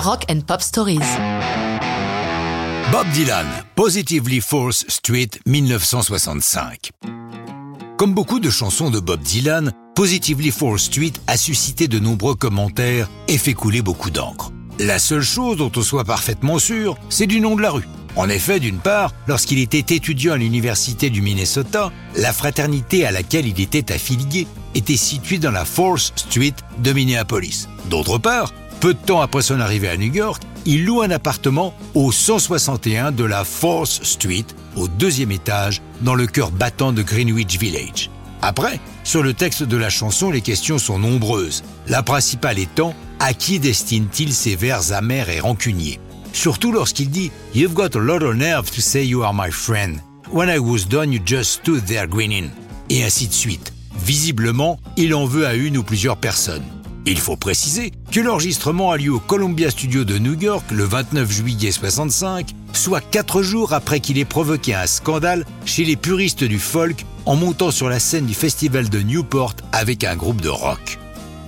Rock and Pop Stories. Bob Dylan, Positively Force Street 1965. Comme beaucoup de chansons de Bob Dylan, Positively Force Street a suscité de nombreux commentaires et fait couler beaucoup d'encre. La seule chose dont on soit parfaitement sûr, c'est du nom de la rue. En effet, d'une part, lorsqu'il était étudiant à l'université du Minnesota, la fraternité à laquelle il était affilié était située dans la Fourth Street de Minneapolis. D'autre part, peu de temps après son arrivée à New York, il loue un appartement au 161 de la Fourth Street, au deuxième étage, dans le cœur battant de Greenwich Village. Après, sur le texte de la chanson, les questions sont nombreuses. La principale étant, à qui destine-t-il ces vers amers et rancuniers? Surtout lorsqu'il dit You've got a lot of nerve to say you are my friend. When I was done, you just stood there grinning. Et ainsi de suite. Visiblement, il en veut à une ou plusieurs personnes. Il faut préciser que l'enregistrement a lieu au Columbia Studio de New York le 29 juillet 65, soit quatre jours après qu'il ait provoqué un scandale chez les puristes du folk en montant sur la scène du festival de Newport avec un groupe de rock.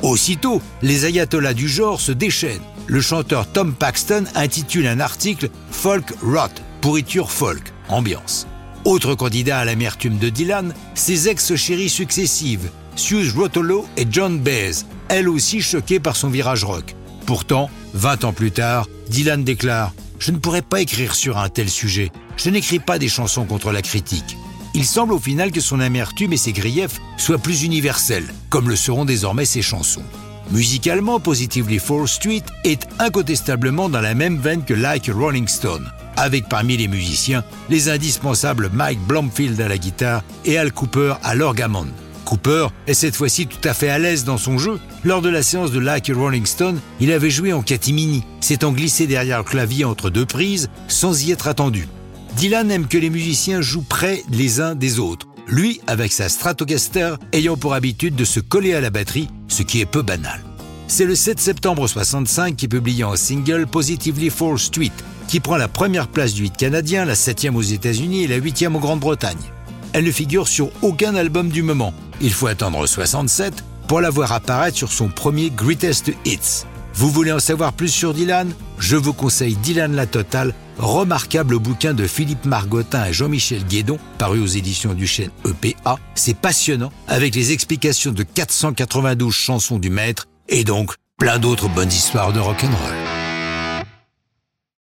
Aussitôt, les ayatollahs du genre se déchaînent le chanteur Tom Paxton intitule un article Folk Rot, pourriture folk, ambiance. Autre candidat à l'amertume de Dylan, ses ex-chéries successives, Suze Rotolo et John Baez, elle aussi choquée par son virage rock. Pourtant, 20 ans plus tard, Dylan déclare Je ne pourrais pas écrire sur un tel sujet. Je n'écris pas des chansons contre la critique. Il semble au final que son amertume et ses griefs soient plus universels, comme le seront désormais ses chansons. Musicalement, Positively 4 Street est incontestablement dans la même veine que Like Rolling Stone, avec parmi les musiciens les indispensables Mike Blomfield à la guitare et Al Cooper à l'orgamon. Cooper est cette fois-ci tout à fait à l'aise dans son jeu. Lors de la séance de Like Rolling Stone, il avait joué en catimini, s'étant glissé derrière le clavier entre deux prises sans y être attendu. Dylan aime que les musiciens jouent près les uns des autres lui avec sa Stratocaster ayant pour habitude de se coller à la batterie, ce qui est peu banal. C'est le 7 septembre 65 qui publie en single Positively 4 Street, qui prend la première place du hit canadien, la 7e aux États-Unis et la 8e en Grande-Bretagne. Elle ne figure sur aucun album du moment. Il faut attendre 67 pour la voir apparaître sur son premier Greatest Hits. Vous voulez en savoir plus sur Dylan? Je vous conseille Dylan La Totale, remarquable bouquin de Philippe Margotin et Jean-Michel Guédon, paru aux éditions du chêne EPA. C'est passionnant, avec les explications de 492 chansons du maître, et donc plein d'autres bonnes histoires de rock'n'roll.